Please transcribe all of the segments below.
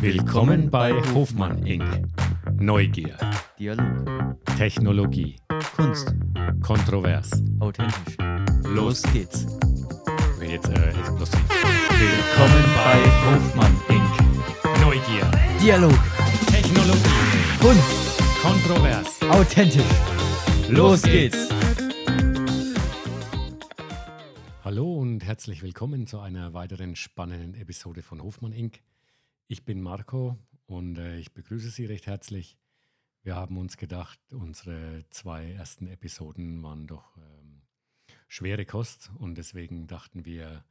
Willkommen bei Hofmann Inc. Neugier, Dialog, Technologie, Kunst, kontrovers. authentisch. Los geht's. Jetzt äh, explosiv. Willkommen bei Hofmann Inc. Neugier, Dialog, Technologie, Kunst, kontrovers. authentisch. Los geht's. Hallo und herzlich willkommen zu einer weiteren spannenden Episode von Hofmann Inc. Ich bin Marco und äh, ich begrüße Sie recht herzlich. Wir haben uns gedacht, unsere zwei ersten Episoden waren doch ähm, schwere Kost und deswegen dachten wir,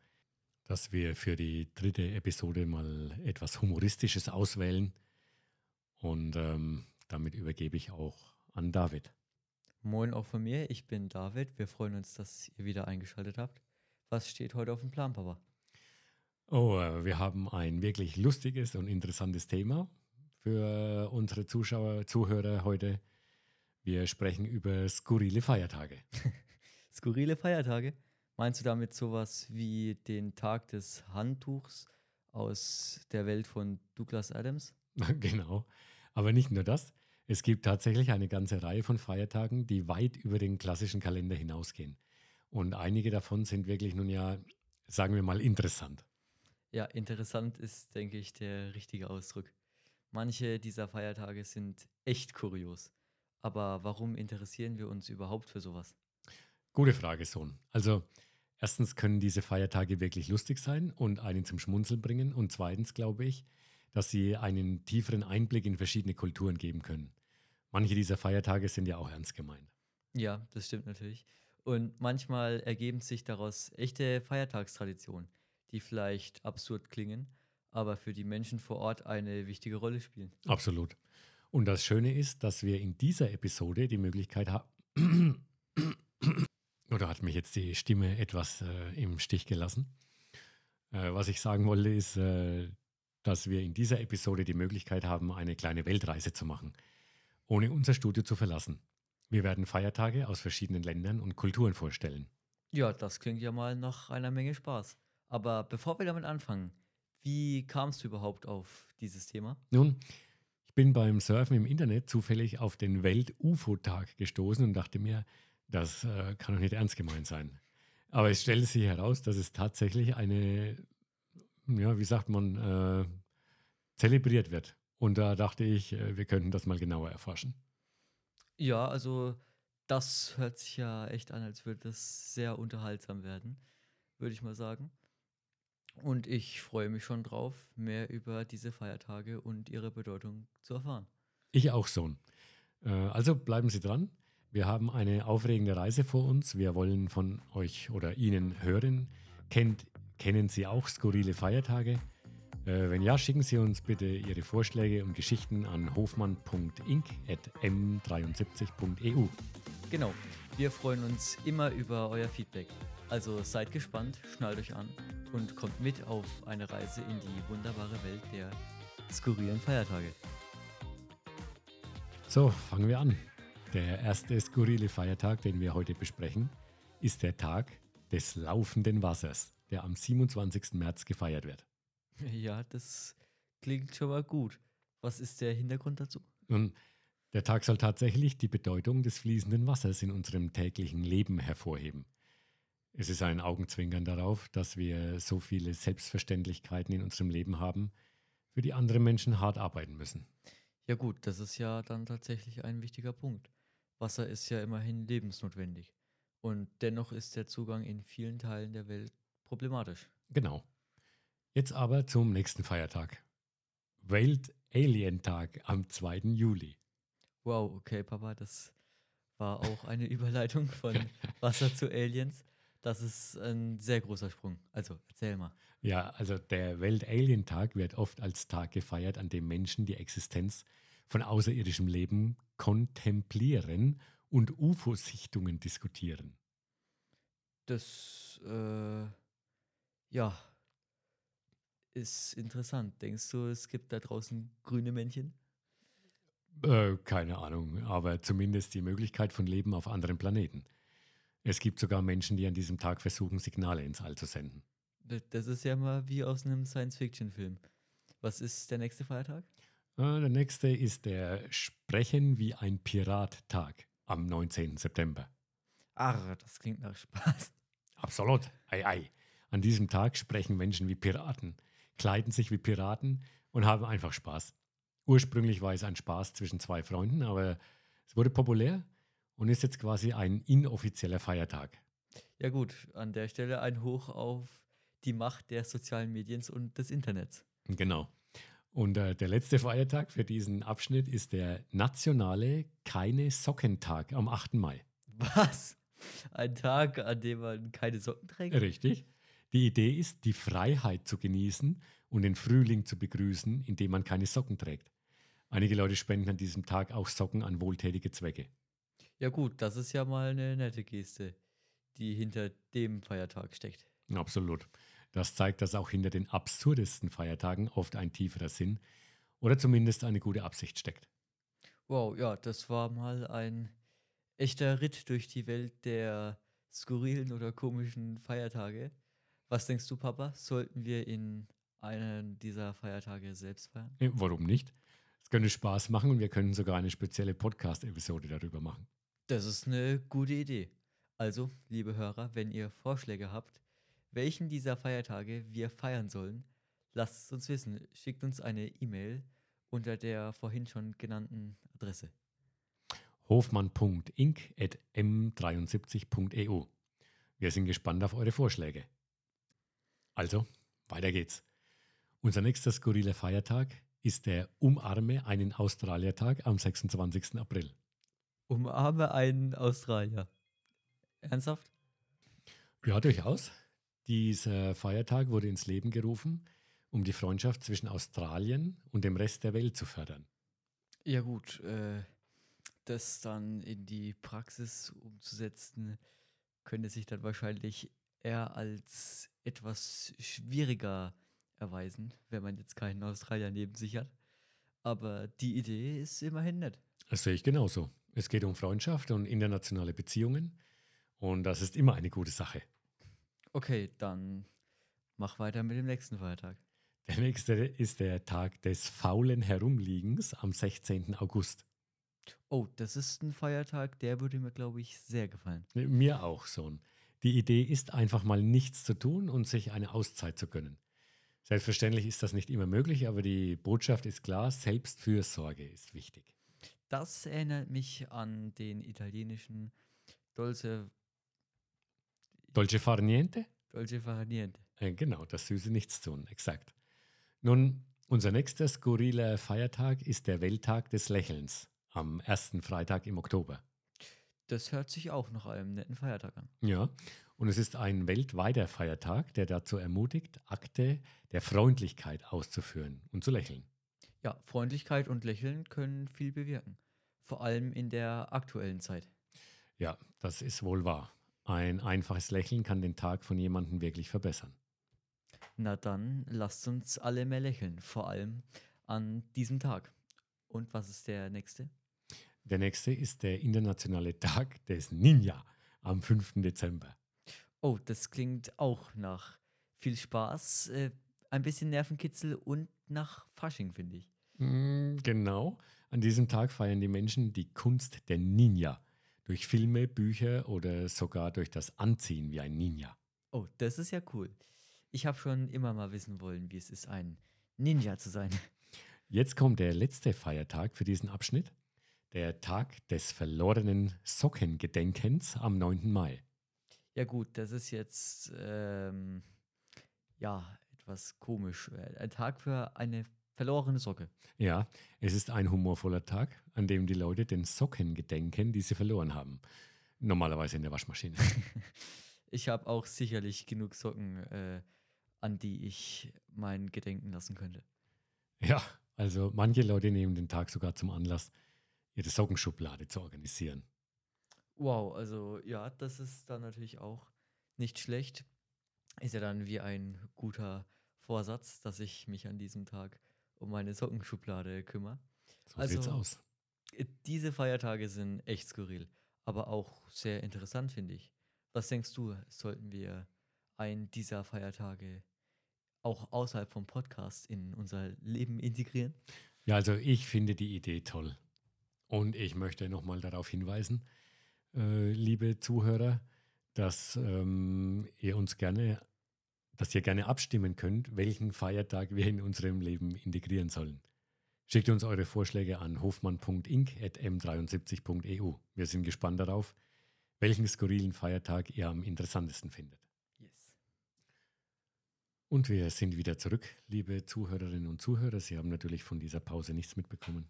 dass wir für die dritte Episode mal etwas Humoristisches auswählen. Und ähm, damit übergebe ich auch an David. Moin auch von mir, ich bin David. Wir freuen uns, dass ihr wieder eingeschaltet habt. Was steht heute auf dem Plan, Papa? Oh, äh, wir haben ein wirklich lustiges und interessantes Thema für unsere Zuschauer, Zuhörer heute. Wir sprechen über skurrile Feiertage. Skurrile Feiertage? Meinst du damit sowas wie den Tag des Handtuchs aus der Welt von Douglas Adams? genau. Aber nicht nur das. Es gibt tatsächlich eine ganze Reihe von Feiertagen, die weit über den klassischen Kalender hinausgehen. Und einige davon sind wirklich nun ja, sagen wir mal, interessant. Ja, interessant ist, denke ich, der richtige Ausdruck. Manche dieser Feiertage sind echt kurios. Aber warum interessieren wir uns überhaupt für sowas? Gute Frage, Sohn. Also, erstens können diese Feiertage wirklich lustig sein und einen zum Schmunzeln bringen. Und zweitens glaube ich, dass sie einen tieferen Einblick in verschiedene Kulturen geben können. Manche dieser Feiertage sind ja auch ernst gemeint. Ja, das stimmt natürlich. Und manchmal ergeben sich daraus echte Feiertagstraditionen, die vielleicht absurd klingen, aber für die Menschen vor Ort eine wichtige Rolle spielen. Absolut. Und das Schöne ist, dass wir in dieser Episode die Möglichkeit haben. Oder hat mich jetzt die Stimme etwas äh, im Stich gelassen? Äh, was ich sagen wollte, ist, äh, dass wir in dieser Episode die Möglichkeit haben, eine kleine Weltreise zu machen, ohne unser Studio zu verlassen. Wir werden Feiertage aus verschiedenen Ländern und Kulturen vorstellen. Ja, das klingt ja mal nach einer Menge Spaß. Aber bevor wir damit anfangen, wie kamst du überhaupt auf dieses Thema? Nun, ich bin beim Surfen im Internet zufällig auf den Welt-UFO-Tag gestoßen und dachte mir, das äh, kann doch nicht ernst gemeint sein. Aber es stellte sich heraus, dass es tatsächlich eine, ja, wie sagt man, äh, zelebriert wird. Und da dachte ich, äh, wir könnten das mal genauer erforschen. Ja, also das hört sich ja echt an, als würde das sehr unterhaltsam werden, würde ich mal sagen. Und ich freue mich schon drauf, mehr über diese Feiertage und ihre Bedeutung zu erfahren. Ich auch, Sohn. Äh, also bleiben Sie dran. Wir haben eine aufregende Reise vor uns. Wir wollen von euch oder Ihnen hören. Kennt, kennen Sie auch skurrile Feiertage? Äh, wenn ja, schicken Sie uns bitte Ihre Vorschläge und Geschichten an hofmann.inc.m73.eu. Genau, wir freuen uns immer über euer Feedback. Also seid gespannt, schnallt euch an und kommt mit auf eine Reise in die wunderbare Welt der skurrilen Feiertage. So, fangen wir an. Der erste skurrile Feiertag, den wir heute besprechen, ist der Tag des laufenden Wassers, der am 27. März gefeiert wird. Ja, das klingt schon mal gut. Was ist der Hintergrund dazu? Nun, der Tag soll tatsächlich die Bedeutung des fließenden Wassers in unserem täglichen Leben hervorheben. Es ist ein Augenzwinkern darauf, dass wir so viele Selbstverständlichkeiten in unserem Leben haben, für die andere Menschen hart arbeiten müssen. Ja gut, das ist ja dann tatsächlich ein wichtiger Punkt. Wasser ist ja immerhin lebensnotwendig. Und dennoch ist der Zugang in vielen Teilen der Welt problematisch. Genau. Jetzt aber zum nächsten Feiertag. Welt-Alien-Tag am 2. Juli. Wow, okay, Papa, das war auch eine Überleitung von Wasser zu Aliens. Das ist ein sehr großer Sprung. Also, erzähl mal. Ja, also der Welt-Alien-Tag wird oft als Tag gefeiert, an dem Menschen die Existenz von außerirdischem Leben kontemplieren und UFO-Sichtungen diskutieren. Das, äh, ja, ist interessant. Denkst du, es gibt da draußen grüne Männchen? Äh, keine Ahnung, aber zumindest die Möglichkeit von Leben auf anderen Planeten. Es gibt sogar Menschen, die an diesem Tag versuchen, Signale ins All zu senden. Das ist ja mal wie aus einem Science-Fiction-Film. Was ist der nächste Feiertag? Äh, der nächste ist der Sprechen wie ein Pirat-Tag am 19. September. Ach, das klingt nach Spaß. Absolut. Ei, ei. An diesem Tag sprechen Menschen wie Piraten, kleiden sich wie Piraten und haben einfach Spaß. Ursprünglich war es ein Spaß zwischen zwei Freunden, aber es wurde populär und ist jetzt quasi ein inoffizieller Feiertag. Ja gut, an der Stelle ein Hoch auf die Macht der sozialen Medien und des Internets. Genau. Und äh, der letzte Feiertag für diesen Abschnitt ist der nationale Keine Sockentag am 8. Mai. Was? Ein Tag, an dem man keine Socken trägt? Richtig. Die Idee ist, die Freiheit zu genießen und den Frühling zu begrüßen, indem man keine Socken trägt. Einige Leute spenden an diesem Tag auch Socken an wohltätige Zwecke. Ja gut, das ist ja mal eine nette Geste, die hinter dem Feiertag steckt. Absolut. Das zeigt, dass auch hinter den absurdesten Feiertagen oft ein tieferer Sinn oder zumindest eine gute Absicht steckt. Wow, ja, das war mal ein echter Ritt durch die Welt der skurrilen oder komischen Feiertage. Was denkst du, Papa? Sollten wir in einen dieser Feiertage selbst feiern? Warum nicht? Es könnte Spaß machen und wir können sogar eine spezielle Podcast-Episode darüber machen. Das ist eine gute Idee. Also, liebe Hörer, wenn ihr Vorschläge habt, welchen dieser Feiertage wir feiern sollen, lasst es uns wissen. Schickt uns eine E-Mail unter der vorhin schon genannten Adresse. hofmann.inc.m73.eu. Wir sind gespannt auf eure Vorschläge. Also, weiter geht's. Unser nächster skurriler Feiertag ist der Umarme einen Australier-Tag am 26. April. Umarme einen Australier. Ernsthaft? Ja, durchaus. Dieser Feiertag wurde ins Leben gerufen, um die Freundschaft zwischen Australien und dem Rest der Welt zu fördern. Ja gut, äh, das dann in die Praxis umzusetzen, könnte sich dann wahrscheinlich eher als etwas schwieriger erweisen, wenn man jetzt keinen Australier neben sich hat. Aber die Idee ist immerhin nett. Das sehe ich genauso. Es geht um Freundschaft und internationale Beziehungen und das ist immer eine gute Sache. Okay, dann mach weiter mit dem nächsten Feiertag. Der nächste ist der Tag des faulen Herumliegens am 16. August. Oh, das ist ein Feiertag, der würde mir, glaube ich, sehr gefallen. Mir auch, Sohn. Die Idee ist einfach mal nichts zu tun und sich eine Auszeit zu gönnen. Selbstverständlich ist das nicht immer möglich, aber die Botschaft ist klar, Selbstfürsorge ist wichtig. Das erinnert mich an den italienischen Dolce, Dolce far niente? Dolce Far Niente. Äh, genau, das süße Nichtstun, exakt. Nun, unser nächster skurriler Feiertag ist der Welttag des Lächelns am ersten Freitag im Oktober. Das hört sich auch nach einem netten Feiertag an. Ja, und es ist ein weltweiter Feiertag, der dazu ermutigt, Akte der Freundlichkeit auszuführen und zu lächeln. Ja, Freundlichkeit und Lächeln können viel bewirken. Vor allem in der aktuellen Zeit. Ja, das ist wohl wahr. Ein einfaches Lächeln kann den Tag von jemandem wirklich verbessern. Na dann, lasst uns alle mehr lächeln. Vor allem an diesem Tag. Und was ist der nächste? Der nächste ist der internationale Tag des Ninja am 5. Dezember. Oh, das klingt auch nach viel Spaß, äh, ein bisschen Nervenkitzel und nach Fasching, finde ich. Mm, Genau, an diesem Tag feiern die Menschen die Kunst der Ninja. Durch Filme, Bücher oder sogar durch das Anziehen wie ein Ninja. Oh, das ist ja cool. Ich habe schon immer mal wissen wollen, wie es ist, ein Ninja zu sein. Jetzt kommt der letzte Feiertag für diesen Abschnitt. Der Tag des verlorenen Sockengedenkens am 9. Mai. Ja gut, das ist jetzt ähm, ja etwas komisch. Äh, Ein Tag für eine verlorene Socke. Ja, es ist ein humorvoller Tag, an dem die Leute den Socken gedenken, die sie verloren haben. Normalerweise in der Waschmaschine. Ich habe auch sicherlich genug Socken, äh, an die ich mein Gedenken lassen könnte. ja, also manche Leute nehmen den Tag sogar zum Anlass, ihre Sockenschublade zu organisieren. Wow, also ja, das ist dann natürlich auch nicht schlecht. Ist ja dann wie ein guter Vorsatz, dass ich mich an diesem Tag um meine Sockenschublade kümmere. So sieht's Also- aus. Äh, Diese Feiertage sind echt skurril, aber auch sehr interessant, finde ich. Was denkst du, sollten wir einen dieser Feiertage auch außerhalb vom Podcast in unser Leben integrieren? Ja, also ich finde die Idee toll. Und ich möchte nochmal darauf hinweisen, äh, liebe Zuhörer, dass ähm, ihr uns gerne, dass ihr gerne abstimmen könnt, welchen Feiertag wir in unserem Leben integrieren sollen. Schickt uns eure Vorschläge an hofmann.inc.m73.eu. Wir sind gespannt darauf, welchen skurrilen Feiertag ihr am interessantesten findet. Yes. Und wir sind wieder zurück, liebe Zuhörerinnen und Zuhörer. Sie haben natürlich von dieser Pause nichts mitbekommen,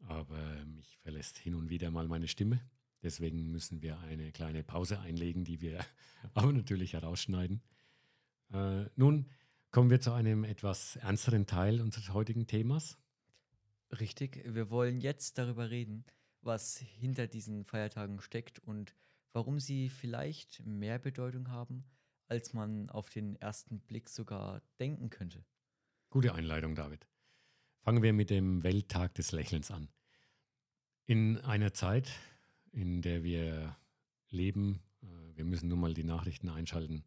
aber mich verlässt hin und wieder mal meine Stimme. Deswegen müssen wir eine kleine Pause einlegen, die wir aber natürlich herausschneiden. Äh, nun kommen wir zu einem etwas ernsteren Teil unseres heutigen Themas. Richtig, wir wollen jetzt darüber reden, was hinter diesen Feiertagen steckt und warum sie vielleicht mehr Bedeutung haben, als man auf den ersten Blick sogar denken könnte. Gute Einleitung, David. Fangen wir mit dem Welttag des Lächelns an. In einer Zeit, in der wir leben, äh, wir müssen nun mal die Nachrichten einschalten,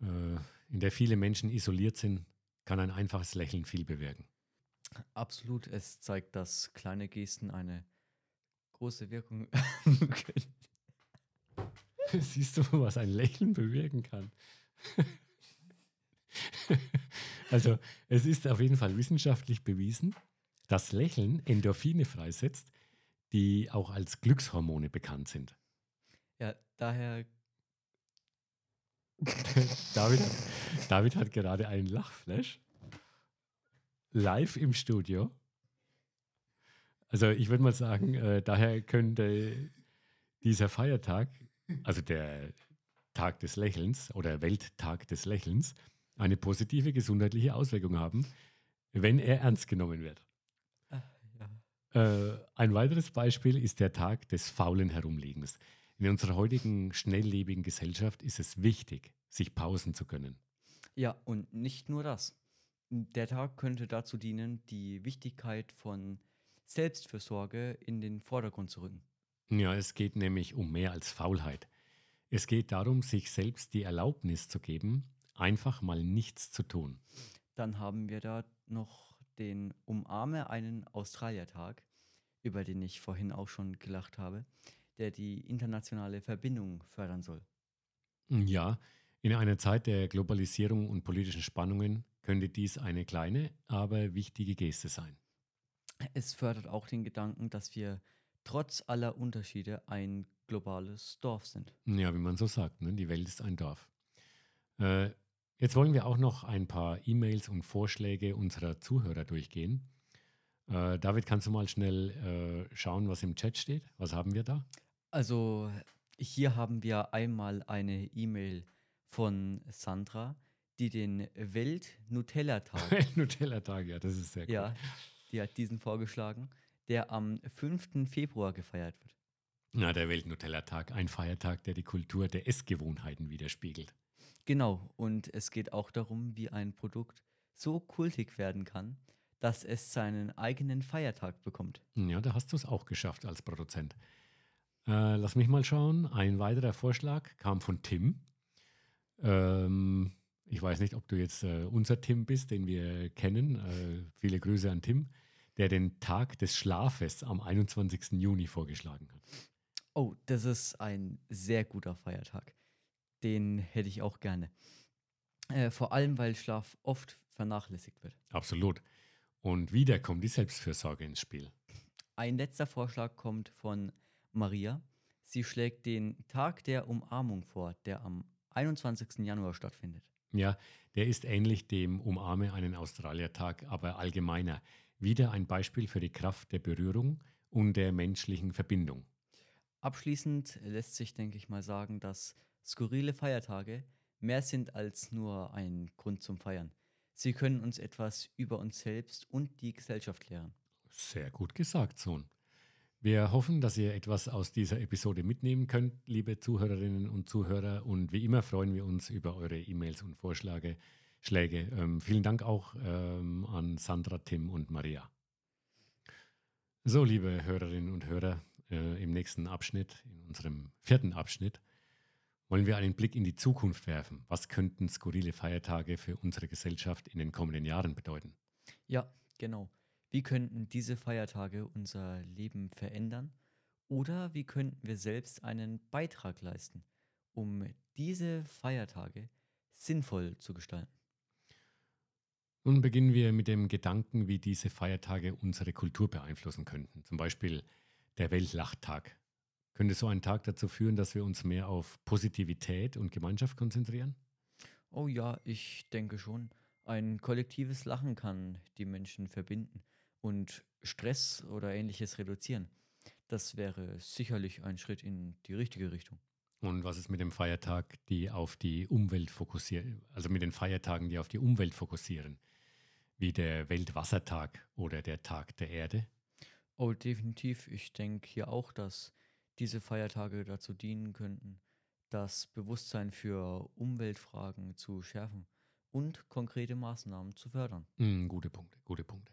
in der viele Menschen isoliert sind, kann ein einfaches Lächeln viel bewirken. Absolut, es zeigt, dass kleine Gesten eine große Wirkung haben können. Siehst du, was ein Lächeln bewirken kann? also, es ist auf jeden Fall wissenschaftlich bewiesen, dass Lächeln Endorphine freisetzt, die auch als Glückshormone bekannt sind. Ja, daher David, David hat gerade einen Lachflash live im Studio. Also ich würde mal sagen, äh, daher könnte dieser Feiertag, also der Tag des Lächelns oder Welttag des Lächelns, eine positive gesundheitliche Auswirkung haben, wenn er ernst genommen wird. Ah, ja. Äh, ein weiteres Beispiel ist der Tag des faulen Herumliegens. In unserer heutigen schnelllebigen Gesellschaft ist es wichtig, sich Pausen zu gönnen. Ja, und nicht nur das. Der Tag könnte dazu dienen, die Wichtigkeit von Selbstfürsorge in den Vordergrund zu rücken. Ja, es geht nämlich um mehr als Faulheit. Es geht darum, sich selbst die Erlaubnis zu geben, einfach mal nichts zu tun. Dann haben wir da noch den Umarme einen Australiertag, über den ich vorhin auch schon gelacht habe, der die internationale Verbindung fördern soll. Ja, in einer Zeit der Globalisierung und politischen Spannungen könnte dies eine kleine, aber wichtige Geste sein. Es fördert auch den Gedanken, dass wir trotz aller Unterschiede ein globales Dorf sind. Ja, wie man so sagt, ne? die Welt ist ein Dorf. Äh, jetzt wollen wir auch noch ein paar E-Mails und Vorschläge unserer Zuhörer durchgehen. Äh, David, kannst du mal schnell äh, schauen, was im Chat steht? Was haben wir da? Also hier haben wir einmal eine E-Mail von Sandra, die den Welt-Nutella-Tag. Nutella-Tag, ja, das ist sehr cool. Ja, die hat diesen vorgeschlagen, der am 5. Februar gefeiert wird. Na, der Welt-Nutella-Tag, ein Feiertag, der die Kultur der Essgewohnheiten widerspiegelt. Genau, und es geht auch darum, wie ein Produkt so kultig werden kann, dass es seinen eigenen Feiertag bekommt. Ja, da hast du es auch geschafft als Produzent. Äh, lass mich mal schauen. Ein weiterer Vorschlag kam von Tim. Ähm, ich weiß nicht, ob du jetzt äh, unser Tim bist, den wir kennen. Äh, viele Grüße an Tim, der den Tag des Schlafes am 21. Juni vorgeschlagen hat. Oh, das ist ein sehr guter Feiertag. Den hätte ich auch gerne. Äh, vor allem, weil Schlaf oft vernachlässigt wird. Absolut. Und wieder kommt die Selbstfürsorge ins Spiel. Ein letzter Vorschlag kommt von Maria. Sie schlägt den Tag der Umarmung vor, der am 21. Januar stattfindet. Ja, der ist ähnlich dem Umarme einen Australiertag, aber allgemeiner. Wieder ein Beispiel für die Kraft der Berührung und der menschlichen Verbindung. Abschließend lässt sich, denke ich mal, sagen, dass skurrile Feiertage mehr sind als nur ein Grund zum Feiern. Sie können uns etwas über uns selbst und die Gesellschaft lehren. Sehr gut gesagt, Sohn. Wir hoffen, dass ihr etwas aus dieser Episode mitnehmen könnt, liebe Zuhörerinnen und Zuhörer. Und wie immer freuen wir uns über eure E-Mails und Vorschläge. Schläge. Ähm, vielen Dank auch ähm, an Sandra, Tim und Maria. So, liebe Hörerinnen und Hörer, äh, im nächsten Abschnitt, in unserem vierten Abschnitt, wollen wir einen Blick in die Zukunft werfen. Was könnten skurrile Feiertage für unsere Gesellschaft in den kommenden Jahren bedeuten? Ja, genau. Wie könnten diese Feiertage unser Leben verändern? Oder wie könnten wir selbst einen Beitrag leisten, um diese Feiertage sinnvoll zu gestalten? Nun beginnen wir mit dem Gedanken, wie diese Feiertage unsere Kultur beeinflussen könnten. Zum Beispiel der Weltlachtag. Könnte so ein Tag dazu führen, dass wir uns mehr auf Positivität und Gemeinschaft konzentrieren? Oh ja, ich denke schon. Ein kollektives Lachen kann die Menschen verbinden und Stress oder ähnliches reduzieren. Das wäre sicherlich ein Schritt in die richtige Richtung. Und was ist mit dem Feiertag, die auf die Umwelt fokussieren, also mit den Feiertagen, die auf die Umwelt fokussieren, wie der Weltwassertag oder der Tag der Erde? Oh, definitiv. Ich denke hier auch, dass diese Feiertage dazu dienen könnten, das Bewusstsein für Umweltfragen zu schärfen und konkrete Maßnahmen zu fördern. Mm, gute Punkte, gute Punkte.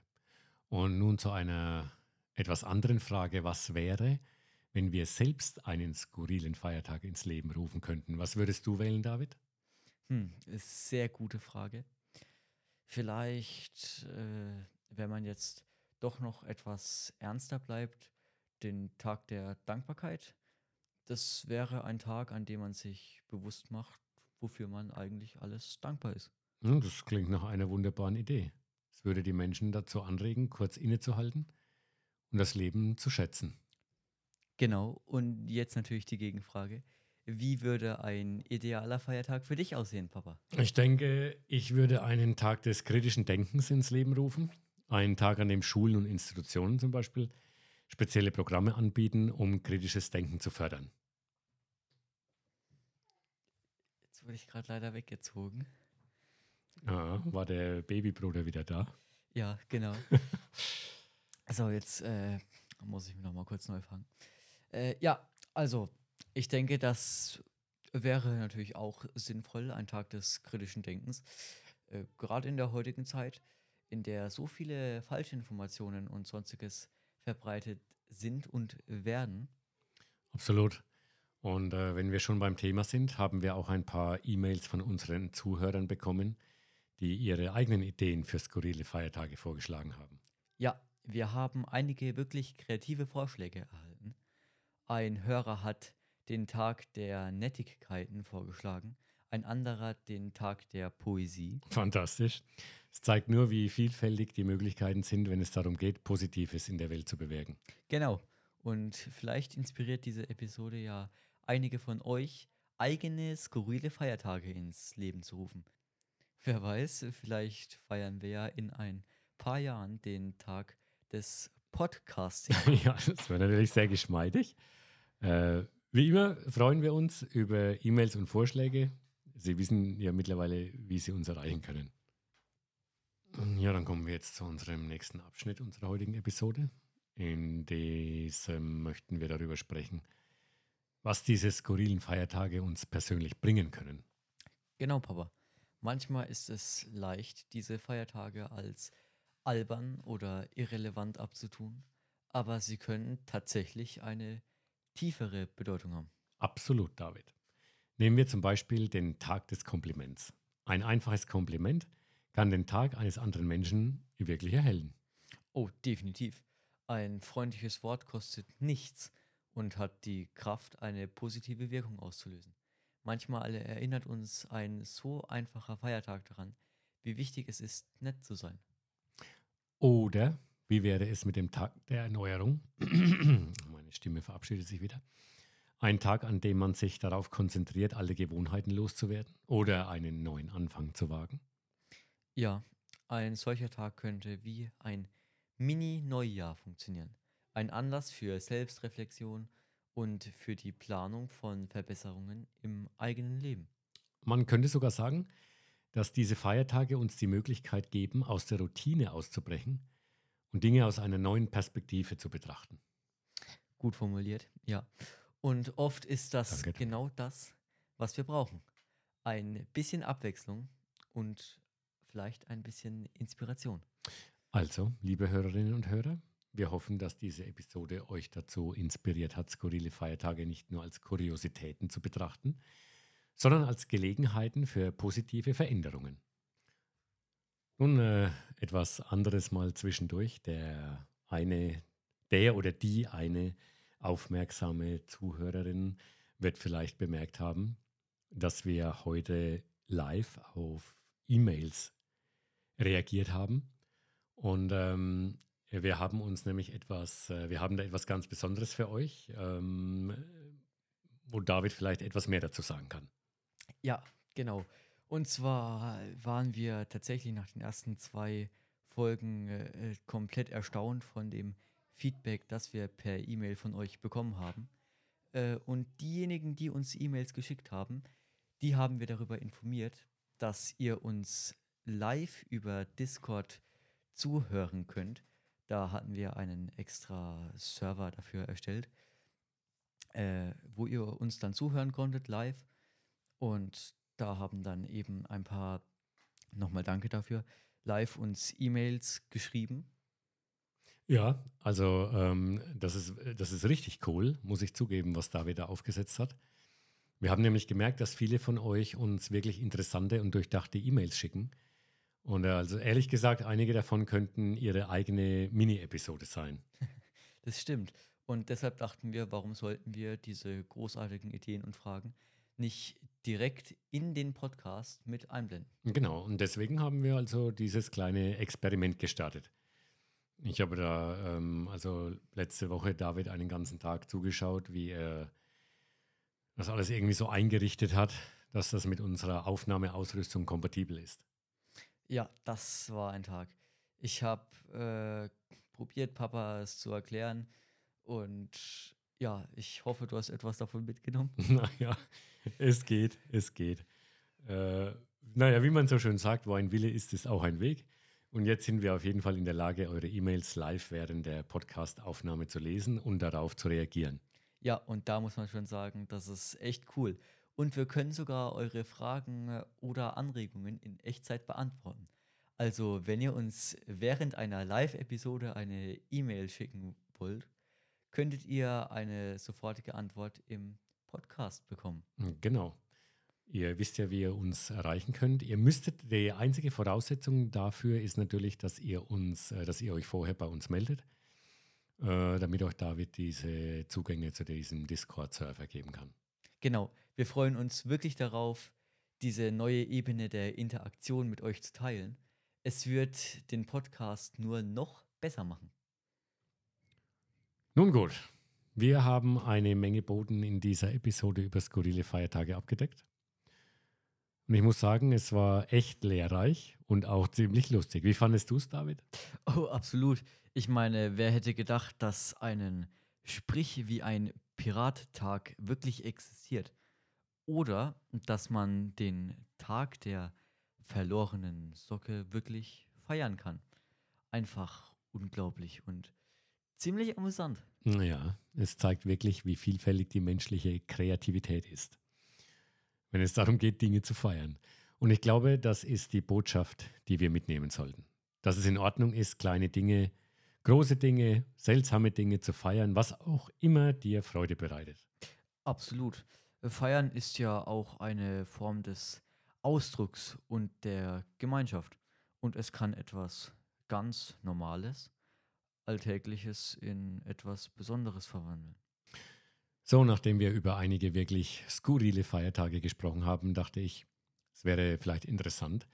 Und nun zu einer etwas anderen Frage. Was wäre, wenn wir selbst einen skurrilen Feiertag ins Leben rufen könnten? Was würdest du wählen, David? Hm, ist sehr gute Frage. Vielleicht, äh, wenn man jetzt doch noch etwas ernster bleibt, den Tag der Dankbarkeit. Das wäre ein Tag, an dem man sich bewusst macht, wofür man eigentlich alles dankbar ist. Das klingt nach einer wunderbaren Idee. Es würde die Menschen dazu anregen, kurz innezuhalten und das Leben zu schätzen. Genau, und jetzt natürlich die Gegenfrage. Wie würde ein idealer Feiertag für dich aussehen, Papa? Ich denke, ich würde einen Tag des kritischen Denkens ins Leben rufen. Einen Tag, an dem Schulen und Institutionen zum Beispiel spezielle Programme anbieten, um kritisches Denken zu fördern. Jetzt wurde ich gerade leider weggezogen. Ah, war der Babybruder wieder da? Ja, genau. so, jetzt äh, muss ich mich noch mal kurz neu fangen. Äh, ja, also, ich denke, das wäre natürlich auch sinnvoll, ein Tag des kritischen Denkens. Äh, Gerade in der heutigen Zeit, in der so viele Falschinformationen und sonstiges verbreitet sind und werden. Absolut. Und äh, wenn wir schon beim Thema sind, haben wir auch ein paar E-Mails von unseren Zuhörern bekommen, die ihre eigenen Ideen für skurrile Feiertage vorgeschlagen haben. Ja, wir haben einige wirklich kreative Vorschläge erhalten. Ein Hörer hat den Tag der Nettigkeiten vorgeschlagen, ein anderer den Tag der Poesie. Fantastisch. Es zeigt nur, wie vielfältig die Möglichkeiten sind, wenn es darum geht, Positives in der Welt zu bewirken. Genau. Und vielleicht inspiriert diese Episode ja einige von euch, eigene skurrile Feiertage ins Leben zu rufen. Wer weiß, vielleicht feiern wir ja in ein paar Jahren den Tag des Podcasting. ja, das wäre natürlich sehr geschmeidig. Äh, wie immer freuen wir uns über E-Mails und Vorschläge. Sie wissen ja mittlerweile, wie Sie uns erreichen können. Ja, dann kommen wir jetzt zu unserem nächsten Abschnitt unserer heutigen Episode. In diesem möchten wir darüber sprechen, was diese skurrilen Feiertage uns persönlich bringen können. Genau, Papa. Manchmal ist es leicht, diese Feiertage als albern oder irrelevant abzutun, aber sie können tatsächlich eine tiefere Bedeutung haben. Absolut, David. Nehmen wir zum Beispiel den Tag des Kompliments. Ein einfaches Kompliment kann den Tag eines anderen Menschen wirklich erhellen. Oh, definitiv. Ein freundliches Wort kostet nichts und hat die Kraft, eine positive Wirkung auszulösen. Manchmal erinnert uns ein so einfacher Feiertag daran, wie wichtig es ist, nett zu sein. Oder wie wäre es mit dem Tag der Erneuerung? Meine Stimme verabschiedet sich wieder. Ein Tag, an dem man sich darauf konzentriert, alle Gewohnheiten loszuwerden oder einen neuen Anfang zu wagen. Ja, ein solcher Tag könnte wie ein Mini-Neujahr funktionieren. Ein Anlass für Selbstreflexion und für die Planung von Verbesserungen im eigenen Leben. Man könnte sogar sagen, dass diese Feiertage uns die Möglichkeit geben, aus der Routine auszubrechen und Dinge aus einer neuen Perspektive zu betrachten. Gut formuliert, ja. Und oft ist das Danke, danke. genau das, was wir brauchen. Ein bisschen Abwechslung und vielleicht ein bisschen Inspiration. Also, liebe Hörerinnen und Hörer, wir hoffen, dass diese Episode euch dazu inspiriert hat, skurrile Feiertage nicht nur als Kuriositäten zu betrachten, sondern als Gelegenheiten für positive Veränderungen. Nun äh, etwas anderes mal zwischendurch. Der eine, der oder die eine aufmerksame Zuhörerin wird vielleicht bemerkt haben, dass wir heute live auf E-Mails reagiert haben. Und ähm, wir haben uns nämlich etwas, äh, wir haben da etwas ganz Besonderes für euch, ähm, wo David vielleicht etwas mehr dazu sagen kann. Ja, genau. Und zwar waren wir tatsächlich nach den ersten zwei Folgen äh, komplett erstaunt von dem Feedback, das wir per E-Mail von euch bekommen haben. Äh, und diejenigen, die uns E-Mails geschickt haben, die haben wir darüber informiert, dass ihr uns live über Discord zuhören könnt. Da hatten wir einen extra Server dafür erstellt, äh, wo ihr uns dann zuhören konntet live. Und da haben dann eben ein paar, nochmal danke dafür, live uns E-Mails geschrieben. Ja, also ähm, das, ist, das ist richtig cool, muss ich zugeben, was David da aufgesetzt hat. Wir haben nämlich gemerkt, dass viele von euch uns wirklich interessante und durchdachte E-Mails schicken. Und äh, also ehrlich gesagt, einige davon könnten ihre eigene Mini-Episode sein. Das stimmt. Und deshalb dachten wir, warum sollten wir diese großartigen Ideen und Fragen nicht direkt in den Podcast mit einblenden? Genau, und deswegen haben wir also dieses kleine Experiment gestartet. Ich habe da ähm, also letzte Woche David einen ganzen Tag zugeschaut, wie er das alles irgendwie so eingerichtet hat, dass das mit unserer Aufnahmeausrüstung kompatibel ist. Ja, das war ein Tag. Ich habe äh, probiert, Papa es zu erklären. Und ja, ich hoffe, du hast etwas davon mitgenommen. Naja, es geht, es geht. Äh, naja, wie man so schön sagt, wo ein Wille ist, ist auch ein Weg. Und jetzt sind wir auf jeden Fall in der Lage, eure E-Mails live während der Podcast-Aufnahme zu lesen und darauf zu reagieren. Ja, und da muss man schon sagen, das ist echt cool. Und wir können sogar eure Fragen äh, oder Anregungen in Echtzeit beantworten. Also, wenn ihr uns während einer Live-Episode eine E-Mail schicken wollt, könntet ihr eine sofortige Antwort im Podcast bekommen. Hm, genau. Ihr wisst ja, wie ihr uns erreichen könnt. Ihr müsstet, die einzige Voraussetzung dafür ist natürlich, dass ihr uns, äh, dass ihr euch vorher bei uns meldet, äh, damit euch David diese Zugänge zu diesem Discord-Server geben kann. Genau. Wir freuen uns wirklich darauf, diese neue Ebene der Interaktion mit euch zu teilen. Es wird den Podcast nur noch besser machen. Nun gut, wir haben eine Menge Boden in dieser Episode über skurrile Feiertage abgedeckt. Und ich muss sagen, es war echt lehrreich und auch ziemlich lustig. Wie fandest du es, David? Oh, absolut. Ich meine, wer hätte gedacht, dass einen Sprich wie ein Pirattag wirklich existiert? Oder dass man den Tag der verlorenen Socke wirklich feiern kann. Einfach unglaublich und ziemlich amüsant. Ja, es zeigt wirklich, wie vielfältig die menschliche Kreativität ist, wenn es darum geht, Dinge zu feiern. Und ich glaube, das ist die Botschaft, die wir mitnehmen sollten. Dass es in Ordnung ist, kleine Dinge, große Dinge, seltsame Dinge zu feiern, was auch immer dir Freude bereitet. Absolut. Feiern ist ja auch eine Form des Ausdrucks und der Gemeinschaft. Und es kann etwas ganz Normales, Alltägliches in etwas Besonderes verwandeln. So, nachdem wir über einige wirklich skurrile Feiertage gesprochen haben, dachte ich, es wäre vielleicht interessant,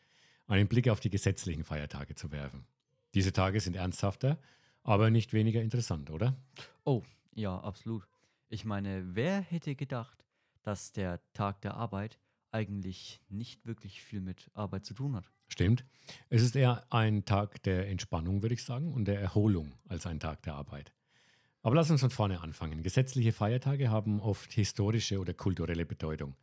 einen Blick auf die gesetzlichen Feiertage zu werfen. Diese Tage sind ernsthafter, aber nicht weniger interessant, oder? Oh, ja, absolut. Ich meine, wer hätte gedacht, dass der Tag der Arbeit eigentlich nicht wirklich viel mit Arbeit zu tun hat. Stimmt. Es ist eher ein Tag der Entspannung, würde ich sagen, und der Erholung als ein Tag der Arbeit. Aber lass uns von vorne anfangen. Gesetzliche Feiertage haben oft historische oder kulturelle Bedeutung.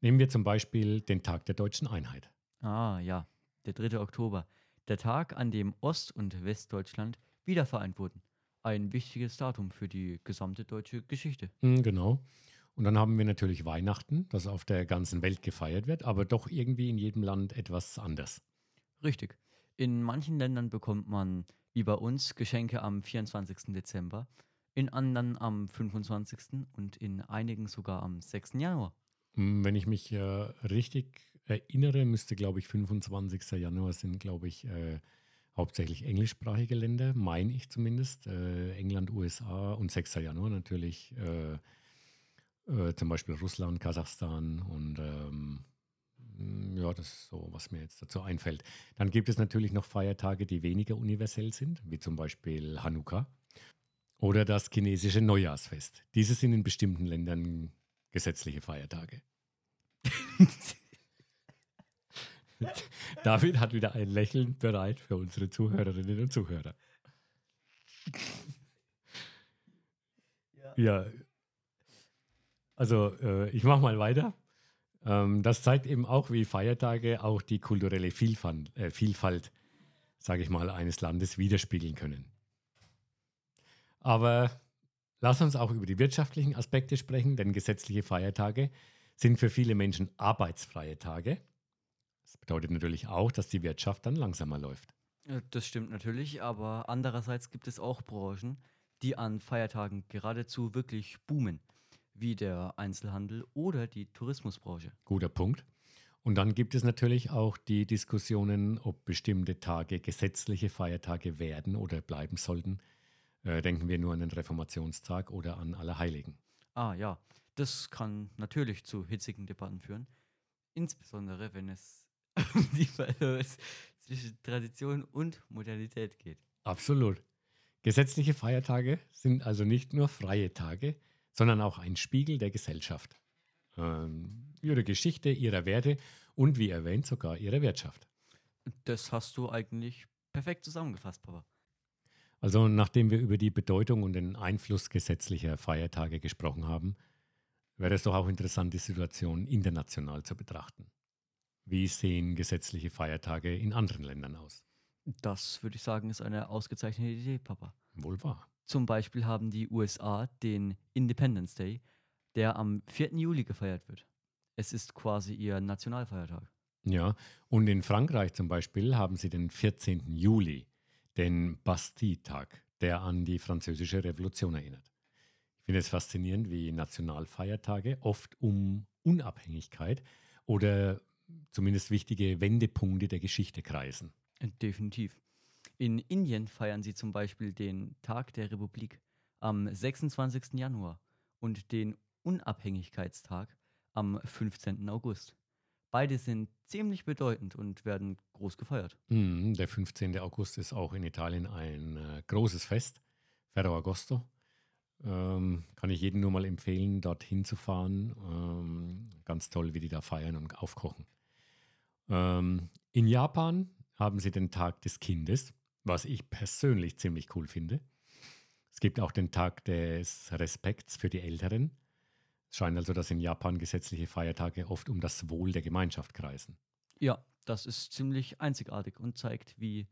Nehmen wir zum Beispiel den Tag der deutschen Einheit. Ah ja, der 3. Oktober. Der Tag, an dem Ost- und Westdeutschland wiedervereint wurden. Ein wichtiges Datum für die gesamte deutsche Geschichte. Hm, genau. Und dann haben wir natürlich Weihnachten, das auf der ganzen Welt gefeiert wird, aber doch irgendwie in jedem Land etwas anders. Richtig. In manchen Ländern bekommt man, wie bei uns, Geschenke am 24. Dezember, in anderen am 25. und in einigen sogar am 6. Januar. Hm, Wenn ich mich äh, richtig erinnere, müsste, glaube ich, 25. Januar sind, glaube ich, äh, hauptsächlich englischsprachige Länder, meine ich zumindest. Äh, England, USA und 6. Januar natürlich äh, zum Beispiel Russland, Kasachstan und ähm, mm, ja, das ist so, was mir jetzt dazu einfällt. Dann gibt es natürlich noch Feiertage, die weniger universell sind, wie zum Beispiel Hanukkah oder das chinesische Neujahrsfest. Diese sind in bestimmten Ländern gesetzliche Feiertage. David hat wieder ein Lächeln bereit für unsere Zuhörerinnen und Zuhörer. Ja, also äh, ich mache mal weiter. Ähm, das zeigt eben auch, wie Feiertage auch die kulturelle Vielfalt, äh, Vielfalt sage ich mal, eines Landes widerspiegeln können. Aber lass uns auch über die wirtschaftlichen Aspekte sprechen, denn gesetzliche Feiertage sind für viele Menschen arbeitsfreie Tage. Das bedeutet natürlich auch, dass die Wirtschaft dann langsamer läuft. Äh, Das stimmt natürlich, aber andererseits gibt es auch Branchen, die an Feiertagen geradezu wirklich boomen, wie der Einzelhandel oder die Tourismusbranche. Guter Punkt. Und dann gibt es natürlich auch die Diskussionen, ob bestimmte Tage gesetzliche Feiertage werden oder bleiben sollten. Äh, denken wir nur an den Reformationstag oder an Allerheiligen. Ah ja, das kann natürlich zu hitzigen Debatten führen, insbesondere wenn es um die Balance zwischen Tradition und Modernität geht. Absolut. Gesetzliche Feiertage sind also nicht nur freie Tage, sondern auch ein Spiegel der Gesellschaft, ähm, ihrer Geschichte, ihrer Werte und wie erwähnt sogar ihrer Wirtschaft. Das hast du eigentlich perfekt zusammengefasst, Papa. Also nachdem wir über die Bedeutung und den Einfluss gesetzlicher Feiertage gesprochen haben, wäre es doch auch interessant, die Situation international zu betrachten. Wie sehen gesetzliche Feiertage in anderen Ländern aus? Das würde ich sagen, ist eine ausgezeichnete Idee, Papa. Wohl wahr. Zum Beispiel haben die USA den Independence Day, der am 4. Juli gefeiert wird. Es ist quasi ihr Nationalfeiertag. Ja, und in Frankreich zum Beispiel haben sie den 14. Juli, den Bastille-Tag, der an die französische Revolution erinnert. Ich finde es faszinierend, wie Nationalfeiertage oft um Unabhängigkeit oder zumindest wichtige Wendepunkte der Geschichte kreisen. Äh, Definitiv. In Indien feiern sie zum Beispiel den Tag der Republik am 26. Januar und den Unabhängigkeitstag am 15. August. Beide sind ziemlich bedeutend und werden groß gefeiert. Mm, Der 15. August ist auch in Italien ein äh, großes Fest, Ferragosto. Ähm, kann ich jedem nur mal empfehlen, dorthin zu fahren. Ähm, ganz toll, wie die da feiern und aufkochen. Ähm, in Japan haben sie den Tag des Kindes, was ich persönlich ziemlich cool finde. Es gibt auch den Tag des Respekts für die Älteren. Es scheint also, dass in Japan gesetzliche Feiertage oft um das Wohl der Gemeinschaft kreisen. Ja, das ist ziemlich einzigartig und zeigt, wie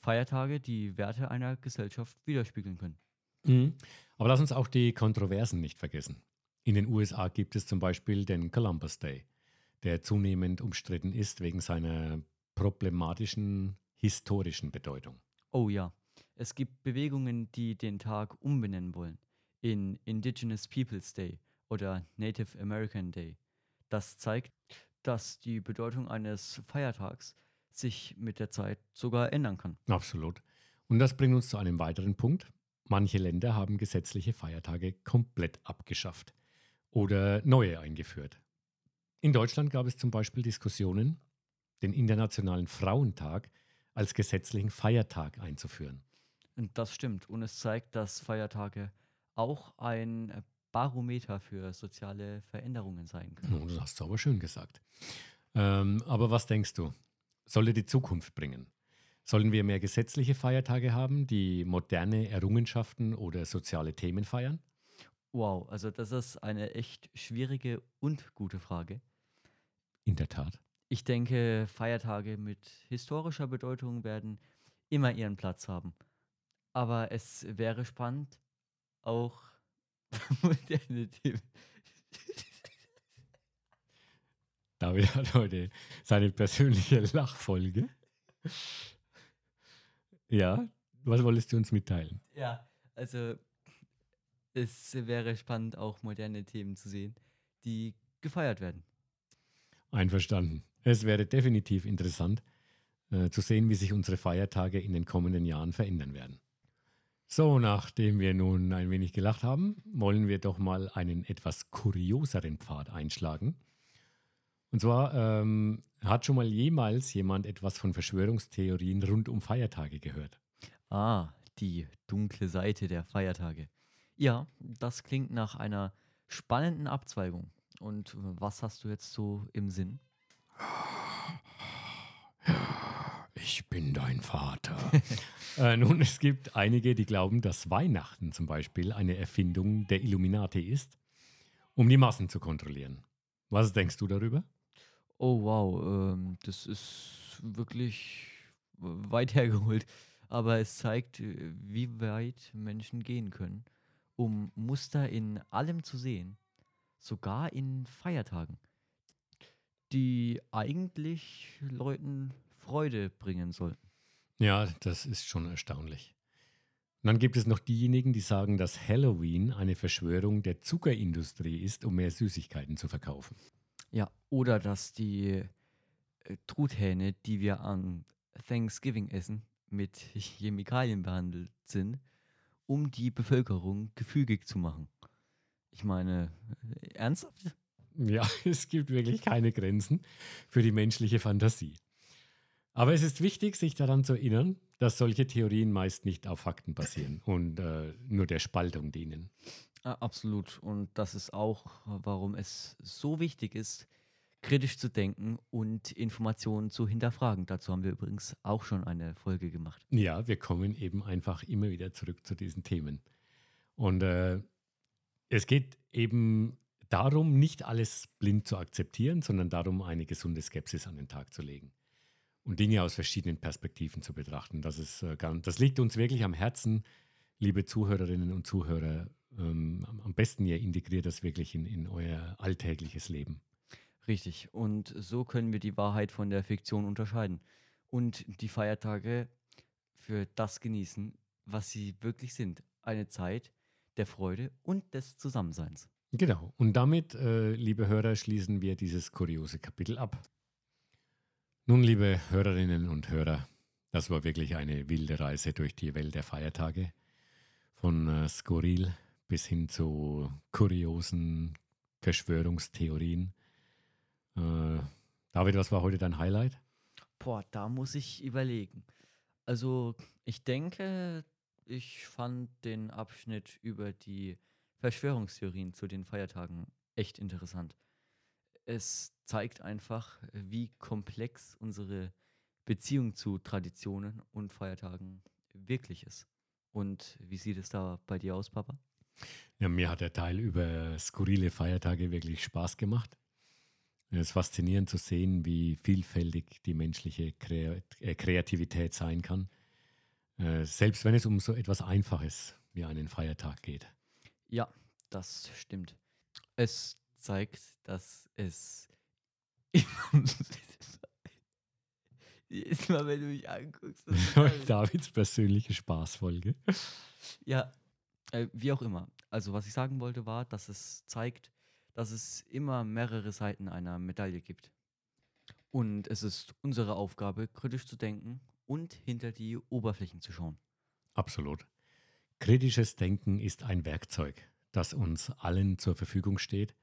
Feiertage die Werte einer Gesellschaft widerspiegeln können. Mhm. Aber lass uns auch die Kontroversen nicht vergessen. In den USA gibt es zum Beispiel den Columbus Day, der zunehmend umstritten ist wegen seiner problematischen historischen Bedeutung. Oh ja, es gibt Bewegungen, die den Tag umbenennen wollen in Indigenous Peoples Day oder Native American Day. Das zeigt, dass die Bedeutung eines Feiertags sich mit der Zeit sogar ändern kann. Absolut. Und das bringt uns zu einem weiteren Punkt. Manche Länder haben gesetzliche Feiertage komplett abgeschafft oder neue eingeführt. In Deutschland gab es zum Beispiel Diskussionen, den Internationalen Frauentag als gesetzlichen Feiertag einzuführen. Und das stimmt. Und es zeigt, dass Feiertage auch ein Barometer für soziale Veränderungen sein können. Oh, das hast du aber schön gesagt. Ähm, aber was denkst du? Sollte die Zukunft bringen? Sollen wir mehr gesetzliche Feiertage haben, die moderne Errungenschaften oder soziale Themen feiern? Wow, also das ist eine echt schwierige und gute Frage. In der Tat. Ich denke, Feiertage mit historischer Bedeutung werden immer ihren Platz haben. Aber es wäre spannend, auch moderne Themen. David hat heute seine persönliche Lachfolge. Ja, was wolltest du uns mitteilen? Ja, also es wäre spannend, auch moderne Themen zu sehen, die gefeiert werden. Einverstanden. Es wäre definitiv interessant äh, zu sehen, wie sich unsere Feiertage in den kommenden Jahren verändern werden. So, nachdem wir nun ein wenig gelacht haben, wollen wir doch mal einen etwas kurioseren Pfad einschlagen. Und zwar ähm, hat schon mal jemals jemand etwas von Verschwörungstheorien rund um Feiertage gehört. Ah, die dunkle Seite der Feiertage. Ja, das klingt nach einer spannenden Abzweigung. Und was hast du jetzt so im Sinn? Ich bin dein Vater. äh, nun, es gibt einige, die glauben, dass Weihnachten zum Beispiel eine Erfindung der Illuminati ist, um die Massen zu kontrollieren. Was denkst du darüber? Oh wow, ähm, das ist wirklich weit hergeholt. Aber es zeigt, wie weit Menschen gehen können, um Muster in allem zu sehen, sogar in Feiertagen, die eigentlich Leuten Freude bringen sollten. Ja, das ist schon erstaunlich. Und dann gibt es noch diejenigen, die sagen, dass Halloween eine Verschwörung der Zuckerindustrie ist, um mehr Süßigkeiten zu verkaufen. Ja, oder dass die äh, Truthähne, die wir an Thanksgiving essen, mit Chemikalien behandelt sind, um die Bevölkerung gefügig zu machen. Ich meine, äh, ernsthaft? Ja, es gibt wirklich keine Grenzen für die menschliche Fantasie. Aber es ist wichtig, sich daran zu erinnern, dass solche Theorien meist nicht auf Fakten basieren und äh, nur der Spaltung dienen. Ja, absolut. Und das ist auch, warum es so wichtig ist, kritisch zu denken und Informationen zu hinterfragen. Dazu haben wir übrigens auch schon eine Folge gemacht. Ja, wir kommen eben einfach immer wieder zurück zu diesen Themen. Und äh, es geht eben darum, nicht alles blind zu akzeptieren, sondern darum, eine gesunde Skepsis an den Tag zu legen und Dinge aus verschiedenen Perspektiven zu betrachten. Das, ist, äh, das liegt uns wirklich am Herzen, liebe Zuhörerinnen und Zuhörer. Ähm, am besten ihr integriert das wirklich in, in euer alltägliches Leben. Richtig. Und so können wir die Wahrheit von der Fiktion unterscheiden und die Feiertage für das genießen, was sie wirklich sind. Eine Zeit der Freude und des Zusammenseins. Genau. Und damit, äh, liebe Hörer, schließen wir dieses kuriose Kapitel ab. Nun, liebe Hörerinnen und Hörer, das war wirklich eine wilde Reise durch die Welt der Feiertage. Von äh, skurril bis hin zu kuriosen Verschwörungstheorien. Äh, David, was war heute dein Highlight? Boah, da muss ich überlegen. Also, ich denke, ich fand den Abschnitt über die Verschwörungstheorien zu den Feiertagen echt interessant es zeigt einfach, wie komplex unsere Beziehung zu Traditionen und Feiertagen wirklich ist. Und wie sieht es da bei dir aus, Papa? Ja, mir hat der Teil über skurrile Feiertage wirklich Spaß gemacht. Es ist faszinierend zu sehen, wie vielfältig die menschliche äh, Kreativität sein kann. Äh, selbst wenn es um so etwas Einfaches wie einen Feiertag geht. Ja, das stimmt. Es zeigt, dass es Jedes Mal, wenn du mich anguckst. Davids persönliche Spaßfolge. Ja, äh, wie auch immer. Also, was ich sagen wollte, war, dass es zeigt, dass es immer mehrere Seiten einer Medaille gibt. Und es ist unsere Aufgabe, kritisch zu denken und hinter die Oberflächen zu schauen. Absolut. Kritisches Denken ist ein Werkzeug, das uns allen zur Verfügung steht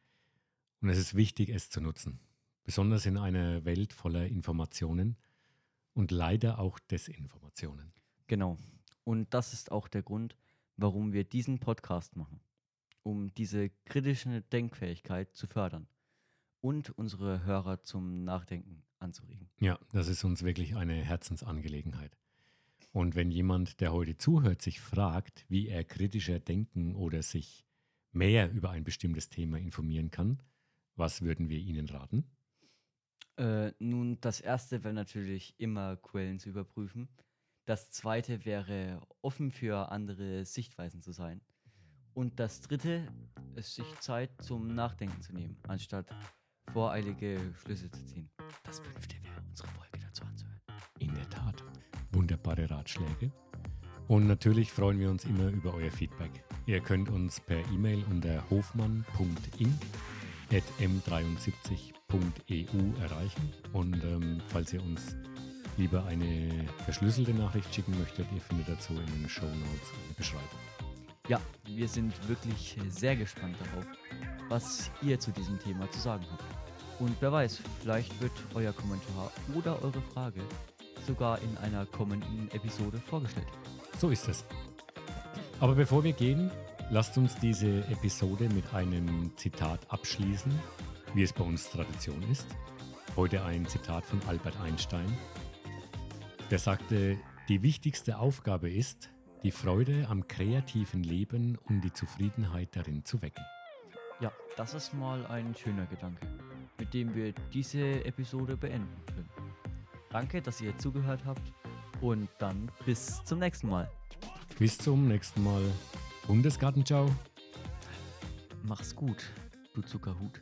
und es ist wichtig, es zu nutzen. Besonders in einer Welt voller Informationen und leider auch Desinformationen. Genau. Und das ist auch der Grund, warum wir diesen Podcast machen. Um diese kritische Denkfähigkeit zu fördern und unsere Hörer zum Nachdenken anzuregen. Ja, das ist uns wirklich eine Herzensangelegenheit. Und wenn jemand, der heute zuhört, sich fragt, wie er kritischer denken oder sich mehr über ein bestimmtes Thema informieren kann, was würden wir Ihnen raten? Äh, nun, das erste wäre natürlich immer Quellen zu überprüfen. Das zweite wäre offen für andere Sichtweisen zu sein. Und das dritte ist sich Zeit zum Nachdenken zu nehmen, anstatt voreilige Schlüsse zu ziehen. Das fünfte wäre unsere Folge dazu anzuhören. In der Tat. Wunderbare Ratschläge. Und natürlich freuen wir uns immer über euer Feedback. Ihr könnt uns per E-Mail unter hofmann.inc m73.eu erreichen. Und ähm, falls ihr uns lieber eine verschlüsselte Nachricht schicken möchtet, ihr findet dazu in den Show Notes eine Beschreibung. Ja, wir sind wirklich sehr gespannt darauf, was ihr zu diesem Thema zu sagen habt. Und wer weiß, vielleicht wird euer Kommentar oder eure Frage sogar in einer kommenden Episode vorgestellt. So ist es. Aber bevor wir gehen, lasst uns diese Episode mit einem Zitat abschließen, wie es bei uns Tradition ist. Heute ein Zitat von Albert Einstein. Der sagte, die wichtigste Aufgabe ist, die Freude am kreativen Leben und die Zufriedenheit darin zu wecken. Ja, das ist mal ein schöner Gedanke, mit dem wir diese Episode beenden können. Danke, dass ihr zugehört habt und dann bis zum nächsten Mal. Bis zum nächsten Mal. Bundesgartenschau. Mach's gut, du Zuckerhut.